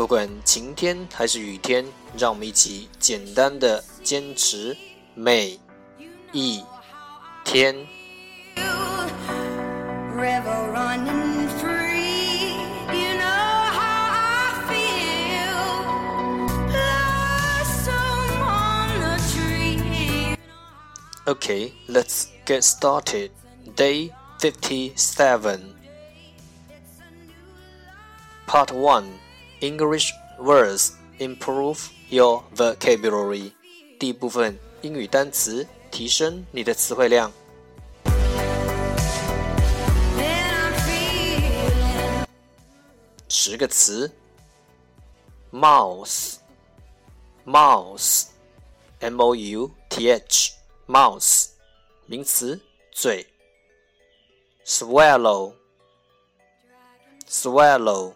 不管晴天还是雨天，让我们一起简单的坚持每一天。Okay, let's get started. Day 57. Part 1 English words improve your vocabulary。第一部分英语单词，提升你的词汇量。十个词：mouse，mouse，m o u t h，mouse，名词，嘴。swallow，swallow。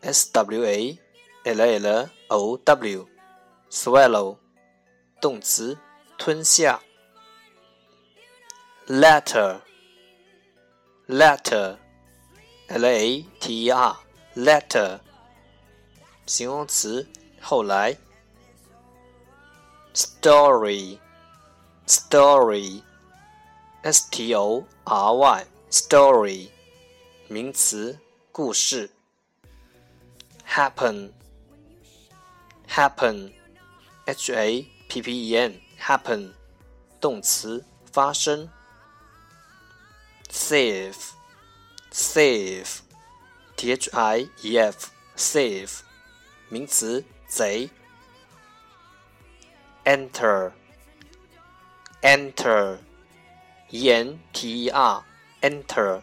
S W A L L O W，swallow，动词，吞下。Letter，letter，L A T E R，letter，形容词，后来。Story，story，S T O R Y，story，名词，故事。happen happen h a p p e n happen 动词发生 thief thief t h i e f thief 名词贼 enter enter e n t e r enter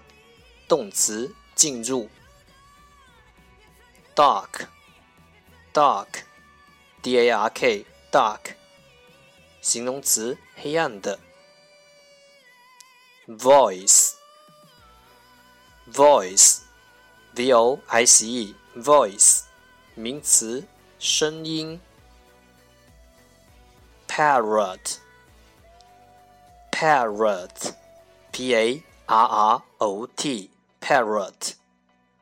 动词进入 dark dark d a r k dark 形容词黑暗的 voice voice v o i c e voice 名词声音 parrot parrot p a r r o t parrot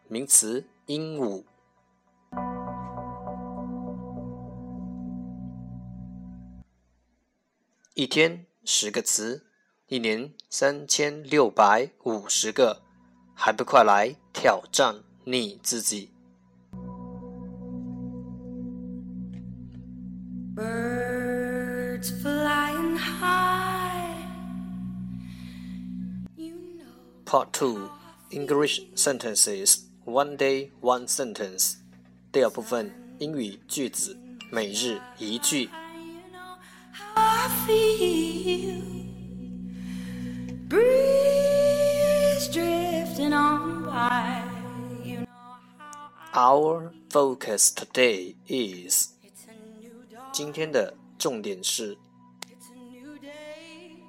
名词鹦鹉 一天十个词，一年三千六百五十个，还不快来挑战你自己？Part Two English Sentences One Day One Sentence 第二部分英语句子每日一句。Our focus today is 今天的重点是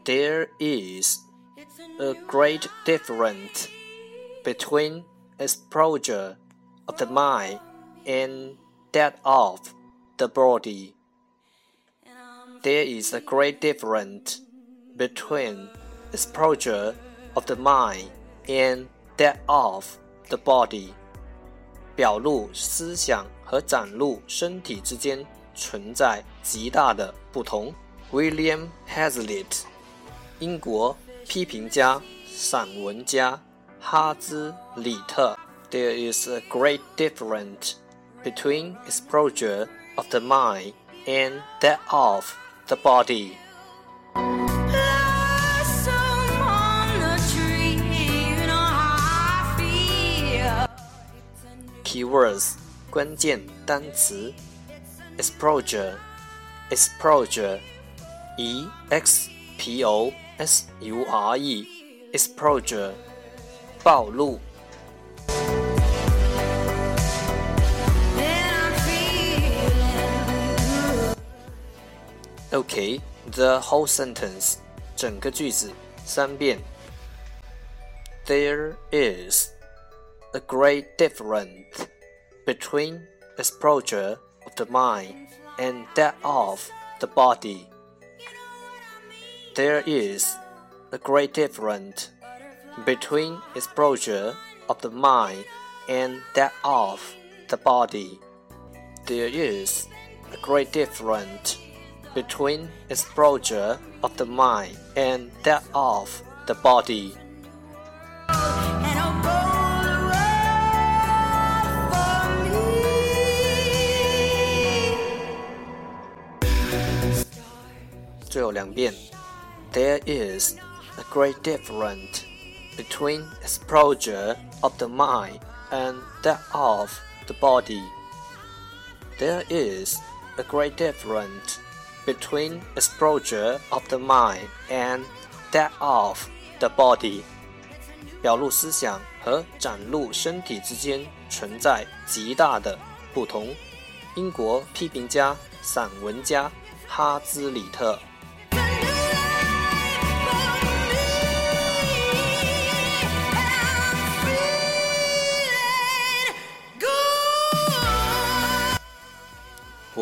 There is a great difference between exposure of the mind and that of the body there is a great difference between exposure of the mind and that of the body。表露思想和展露身体之间存在极大的不同。William Hazlitt，英国批评家、散文家哈兹里特 There is a great difference between exposure of the mind and that of the body. Keywords 关键单词 exposure exposure e x p o s u r e exposure 暴露 Okay, the whole sentence 整个句子三遍 There is a great difference between exposure of the mind and that of the body. There is a great difference between exposure of the mind and that of the body. There is a great difference between exposure of the mind and that of the body. There is a great difference between exposure of the mind and that of the body. There is a great difference between exposure of the mind and that of the body. 表露思想和展露身体之间存在极大的不同。英国批评家、散文家哈兹里特。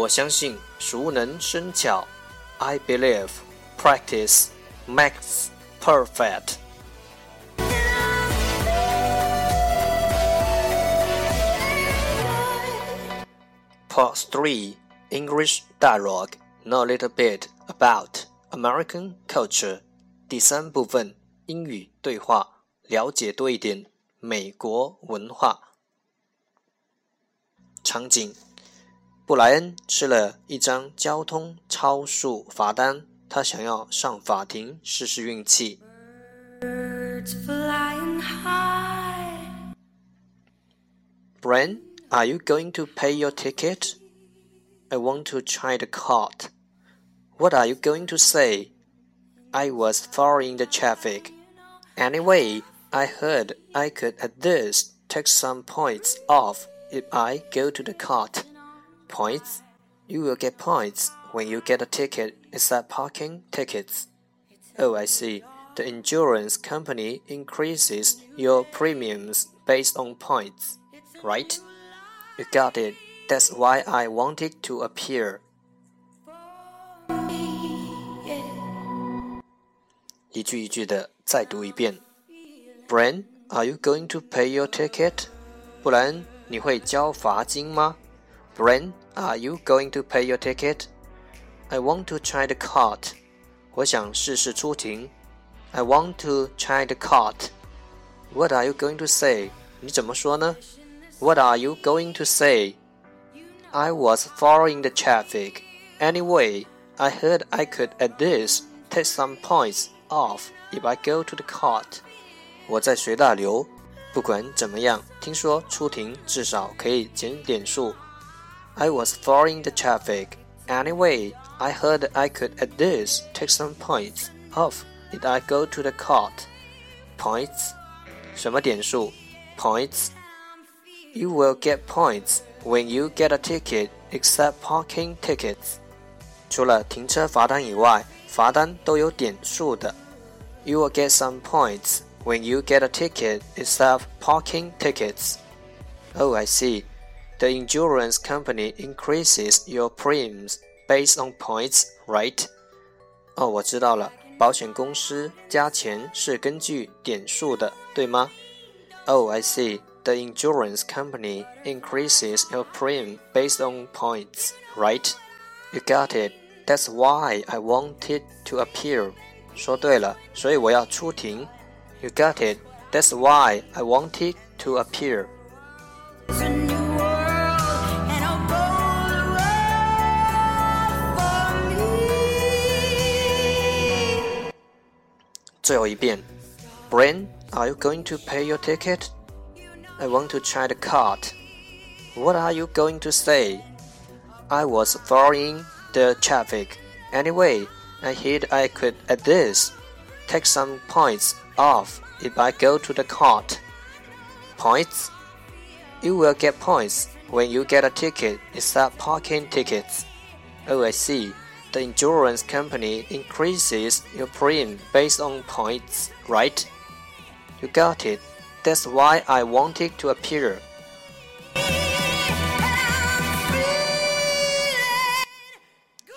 我相信熟能生巧。I believe practice makes perfect. Part 3 English Dialogue Know a little bit about American culture. 第三部分英语对话，了解多一点美国文化。场景 布莱恩吃了一张交通超速罚单，他想要上法庭试试运气。Brian, are you going to pay your ticket? I want to try the cart. What are you going to say? I was following the traffic. Anyway, I heard I could at least take some points off if I go to the cart. Points? You will get points when you get a ticket except parking tickets. Oh, I see. The insurance company increases your premiums based on points, right? You got it. That's why I wanted to appear. 一句一句的再读一遍。Bran, are you going to pay your ticket? 不然你会交罚金吗 ？Bren, are you going to pay your ticket? I want to try the cart. 我想试试出庭。I want to try the cart. What are you going to say? 你怎么说呢？What are you going to say? I was following the traffic. Anyway, I heard I could at least take some points off if I go to the cart. 我在随大流。不管怎么样，听说出庭至少可以减点数。 I was following the traffic. Anyway, I heard I could at least take some points off if I go to the court. Points? 什么点数？Points. You will get points when you get a ticket, except parking tickets. 除了停车罚单以外，罚单都有点数的。You will get some points when you get a ticket, except parking tickets. Oh, I see. The insurance company increases your premiums based on points, right? 哦，我知道了，保险公司加钱是根据点数的，对吗？Oh, I see. The insurance company increases your premium based on points, right? You got it. That's why I wanted to appear. 说对了，所以我要出庭。You got it. That's why I wanted to appear. 最后一遍，Brain, are you going to pay your ticket? I want to try the card. What are you going to say? I was following the traffic. Anyway, I hid I could at this. Take some points off if I go to the cart. Points? You will get points when you get a ticket except parking tickets. Oh, I see. The insurance company increases your premium based on points, right? You got it. That's why I wanted to appear.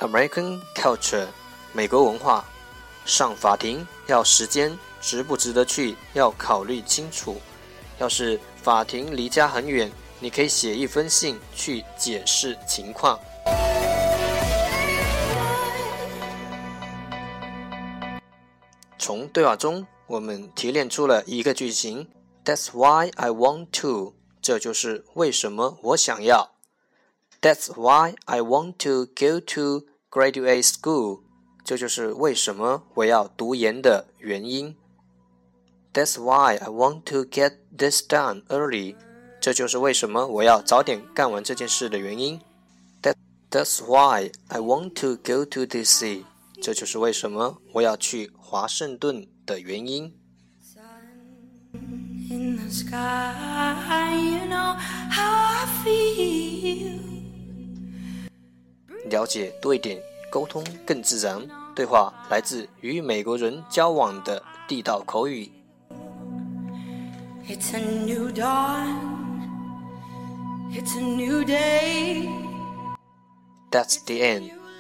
American culture，美国文化，上法庭要时间，值不值得去要考虑清楚。要是法庭离家很远，你可以写一封信去解释情况。 从对话中，我们提炼出了一个句型：That's why I want to。这就是为什么我想要。That's why I want to go to graduate school。这就是为什么我要读研的原因。That's why I want to get this done early。这就是为什么我要早点干完这件事的原因。That That's why I want to go to DC。这就是为什么我要去华盛顿的原因。了解多一点，沟通更自然。对话来自与美国人交往的地道口语。That's the end。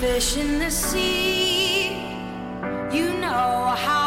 Fish in the sea, you know how.